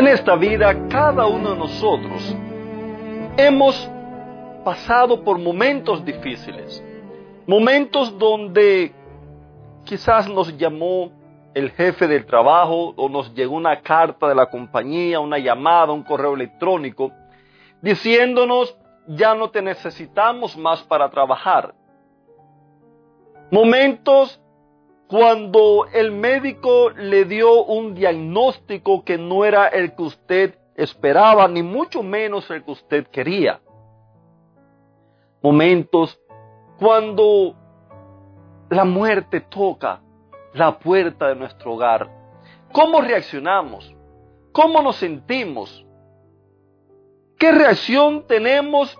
En esta vida, cada uno de nosotros hemos pasado por momentos difíciles, momentos donde quizás nos llamó el jefe del trabajo o nos llegó una carta de la compañía, una llamada, un correo electrónico, diciéndonos ya no te necesitamos más para trabajar. Momentos cuando el médico le dio un diagnóstico que no era el que usted esperaba, ni mucho menos el que usted quería. Momentos cuando la muerte toca la puerta de nuestro hogar. ¿Cómo reaccionamos? ¿Cómo nos sentimos? ¿Qué reacción tenemos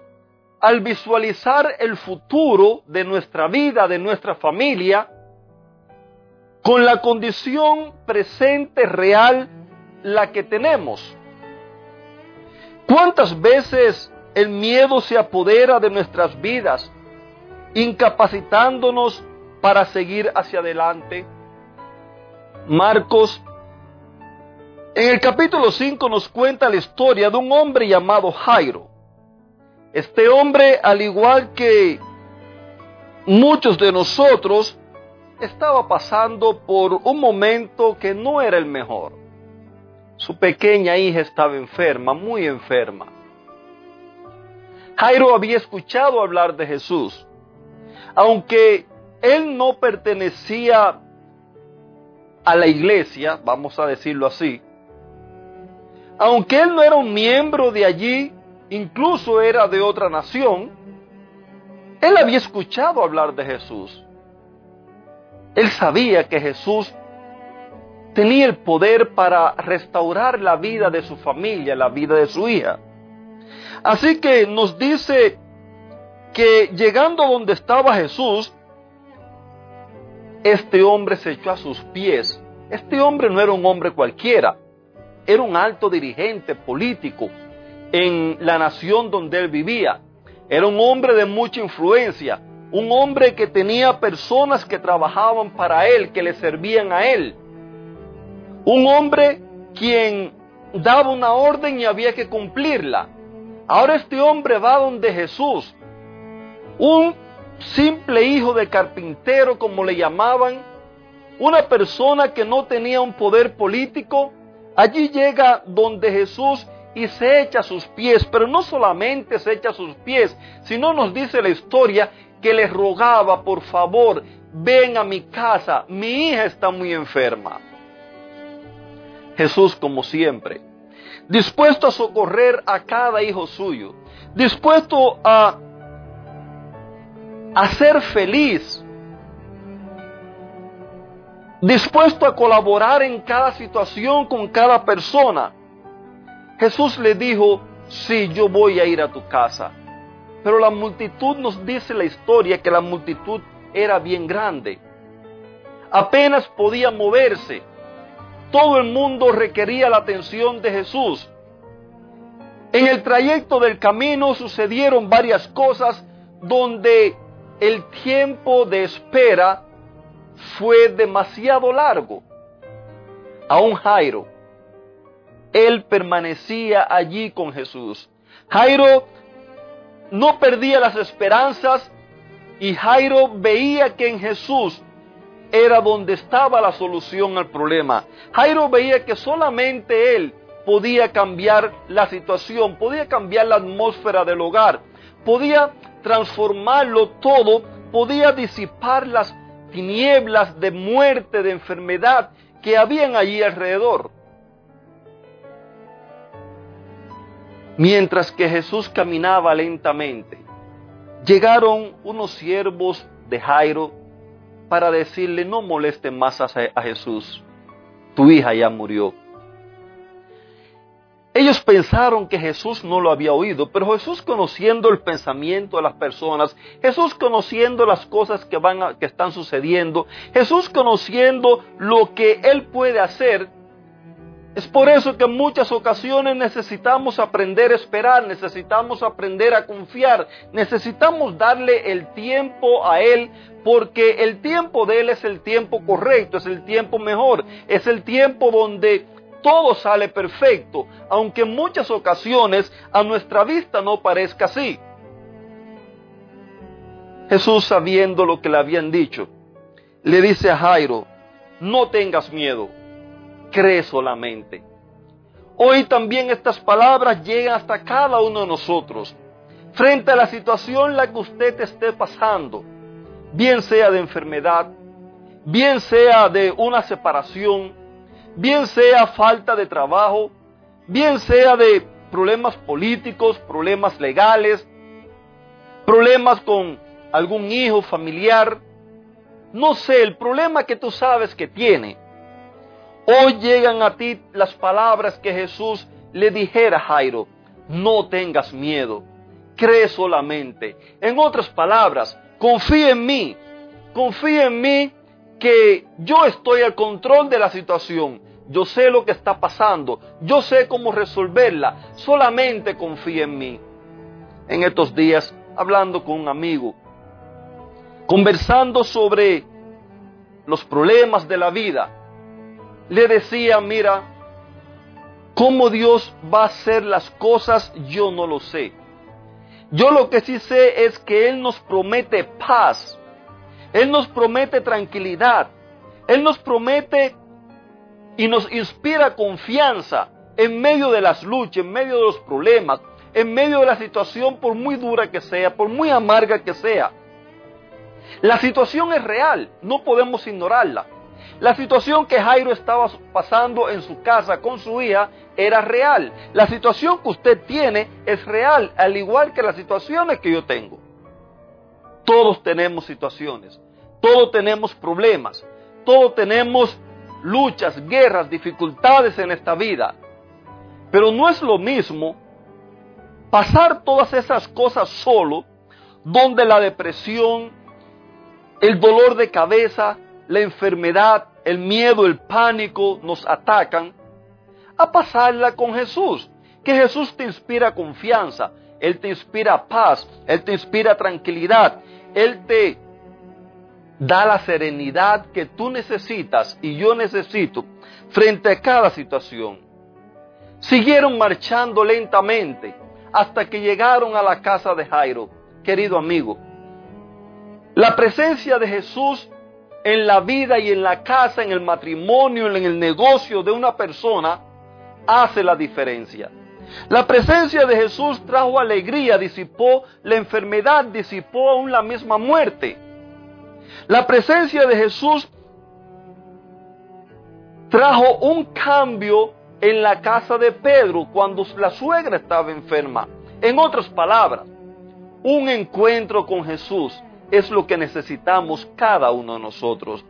al visualizar el futuro de nuestra vida, de nuestra familia? Con la condición presente real la que tenemos. ¿Cuántas veces el miedo se apodera de nuestras vidas, incapacitándonos para seguir hacia adelante? Marcos, en el capítulo 5 nos cuenta la historia de un hombre llamado Jairo. Este hombre, al igual que muchos de nosotros, estaba pasando por un momento que no era el mejor. Su pequeña hija estaba enferma, muy enferma. Jairo había escuchado hablar de Jesús, aunque él no pertenecía a la iglesia, vamos a decirlo así, aunque él no era un miembro de allí, incluso era de otra nación, él había escuchado hablar de Jesús. Él sabía que Jesús tenía el poder para restaurar la vida de su familia, la vida de su hija. Así que nos dice que llegando donde estaba Jesús, este hombre se echó a sus pies. Este hombre no era un hombre cualquiera, era un alto dirigente político en la nación donde él vivía. Era un hombre de mucha influencia, un hombre que tenía personas que trabajaban para él, que le servían a él. Un hombre quien daba una orden y había que cumplirla. Ahora este hombre va donde Jesús, un simple hijo de carpintero como le llamaban, una persona que no tenía un poder político, allí llega donde Jesús y se echa a sus pies, pero no solamente se echa a sus pies, sino nos dice la historia que le rogaba, por favor, ven a mi casa, mi hija está muy enferma. Jesús, como siempre, dispuesto a socorrer a cada hijo suyo, dispuesto a, a ser feliz, dispuesto a colaborar en cada situación con cada persona. Jesús le dijo, sí, yo voy a ir a tu casa. Pero la multitud nos dice la historia que la multitud era bien grande. Apenas podía moverse. Todo el mundo requería la atención de Jesús. En el trayecto del camino sucedieron varias cosas donde el tiempo de espera fue demasiado largo. Aún Jairo, él permanecía allí con Jesús. Jairo no perdía las esperanzas y Jairo veía que en Jesús era donde estaba la solución al problema. Jairo veía que solamente él podía cambiar la situación, podía cambiar la atmósfera del hogar, podía transformarlo todo, podía disipar las tinieblas de muerte, de enfermedad que habían allí alrededor. Mientras que Jesús caminaba lentamente, llegaron unos siervos de Jairo para decirle, no moleste más a Jesús, tu hija ya murió. Ellos pensaron que Jesús no lo había oído, pero Jesús conociendo el pensamiento de las personas, Jesús conociendo las cosas que van que están sucediendo, Jesús conociendo lo que él puede hacer, es por eso que en muchas ocasiones necesitamos aprender a esperar, necesitamos aprender a confiar, necesitamos darle el tiempo a Él, porque el tiempo de Él es el tiempo correcto, es el tiempo mejor, es el tiempo donde todo sale perfecto, aunque en muchas ocasiones a nuestra vista no parezca así. Jesús, sabiendo lo que le habían dicho, le dice a Jairo, no tengas miedo, cree solamente. Hoy también estas palabras llegan hasta cada uno de nosotros. Frente a la situación en la que usted esté pasando, bien sea de enfermedad, bien sea de una separación, bien sea falta de trabajo, bien sea de problemas políticos, problemas legales, problemas con algún hijo familiar, no sé, el problema que tú sabes que tiene. Hoy llegan a ti las palabras que Jesús le dijera a Jairo, no tengas miedo, cree solamente. En otras palabras, confía en mí, confía en mí que yo estoy al control de la situación. Yo sé lo que está pasando. Yo sé cómo resolverla. Solamente confía en mí. En estos días, hablando con un amigo, conversando sobre los problemas de la vida, le decía, mira, cómo Dios va a hacer las cosas, yo no lo sé. Yo lo que sí sé es que Él nos promete paz él nos promete tranquilidad. Él nos promete y nos inspira confianza en medio de las luchas, en medio de los problemas, en medio de la situación, por muy dura que sea, por muy amarga que sea. La situación es real, no podemos ignorarla. La situación que Jairo estaba pasando en su casa con su hija era real. La situación que usted tiene es real, al igual que las situaciones que yo tengo. Todos tenemos situaciones, todos tenemos problemas, todos tenemos luchas, guerras, dificultades en esta vida. Pero no es lo mismo pasar todas esas cosas solo, donde la depresión, el dolor de cabeza, la enfermedad, el miedo, el pánico nos atacan, a pasarla con Jesús. Que Jesús te inspira confianza, Él te inspira paz, Él te inspira tranquilidad, él te da la serenidad que tú necesitas y yo necesito frente a cada situación. Siguieron marchando lentamente hasta que llegaron a la casa de Jairo, querido amigo. La presencia de Jesús en la vida y en la casa, en el matrimonio, en el negocio de una persona, hace la diferencia. La presencia de Jesús trajo alegría, disipó la enfermedad, disipó aún la misma muerte. La presencia de Jesús trajo un cambio en la casa de Pedro cuando la suegra estaba enferma. En otras palabras, un encuentro con Jesús es lo que necesitamos cada uno de nosotros.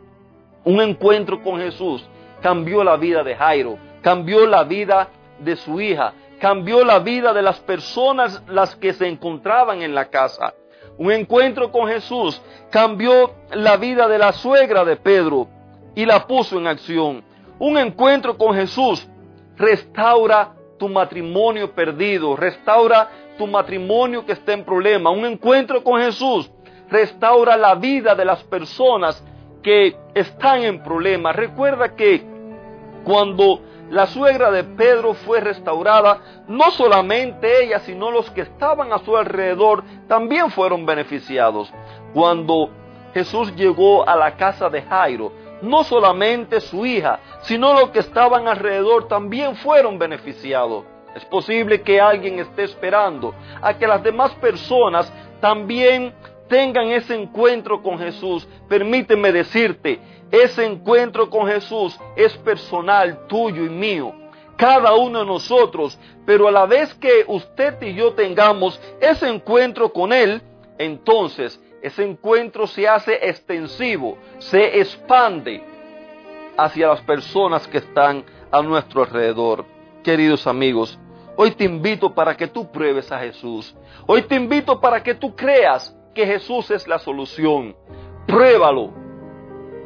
Un encuentro con Jesús cambió la vida de Jairo, cambió la vida de su hija, cambió la vida de las personas las que se encontraban en la casa. Un encuentro con Jesús cambió la vida de la suegra de Pedro y la puso en acción. Un encuentro con Jesús restaura tu matrimonio perdido, restaura tu matrimonio que está en problema. Un encuentro con Jesús restaura la vida de las personas que están en problemas. Recuerda que cuando la suegra de Pedro fue restaurada, no solamente ella, sino los que estaban a su alrededor también fueron beneficiados. Cuando Jesús llegó a la casa de Jairo, no solamente su hija, sino los que estaban alrededor también fueron beneficiados. Es posible que alguien esté esperando a que las demás personas también tengan ese encuentro con Jesús. Permíteme decirte, ese encuentro con Jesús es personal, tuyo y mío. Cada uno de nosotros. Pero a la vez que usted y yo tengamos ese encuentro con Él, entonces ese encuentro se hace extensivo, se expande hacia las personas que están a nuestro alrededor. Queridos amigos, Hoy te invito para que tú pruebes a Jesús. Hoy te invito para que tú creas que Jesús es la solución. Pruébalo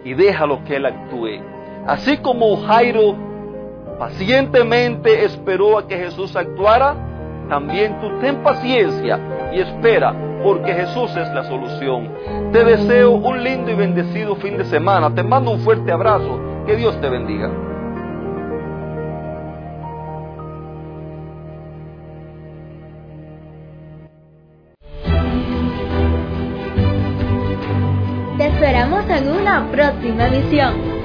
y déjalo que Él actúe. Así como Jairo pacientemente esperó a que Jesús actuara, también tú ten paciencia y espera, porque Jesús es la solución. Te deseo un lindo y bendecido fin de semana. Te mando un fuerte abrazo. Que Dios te bendiga.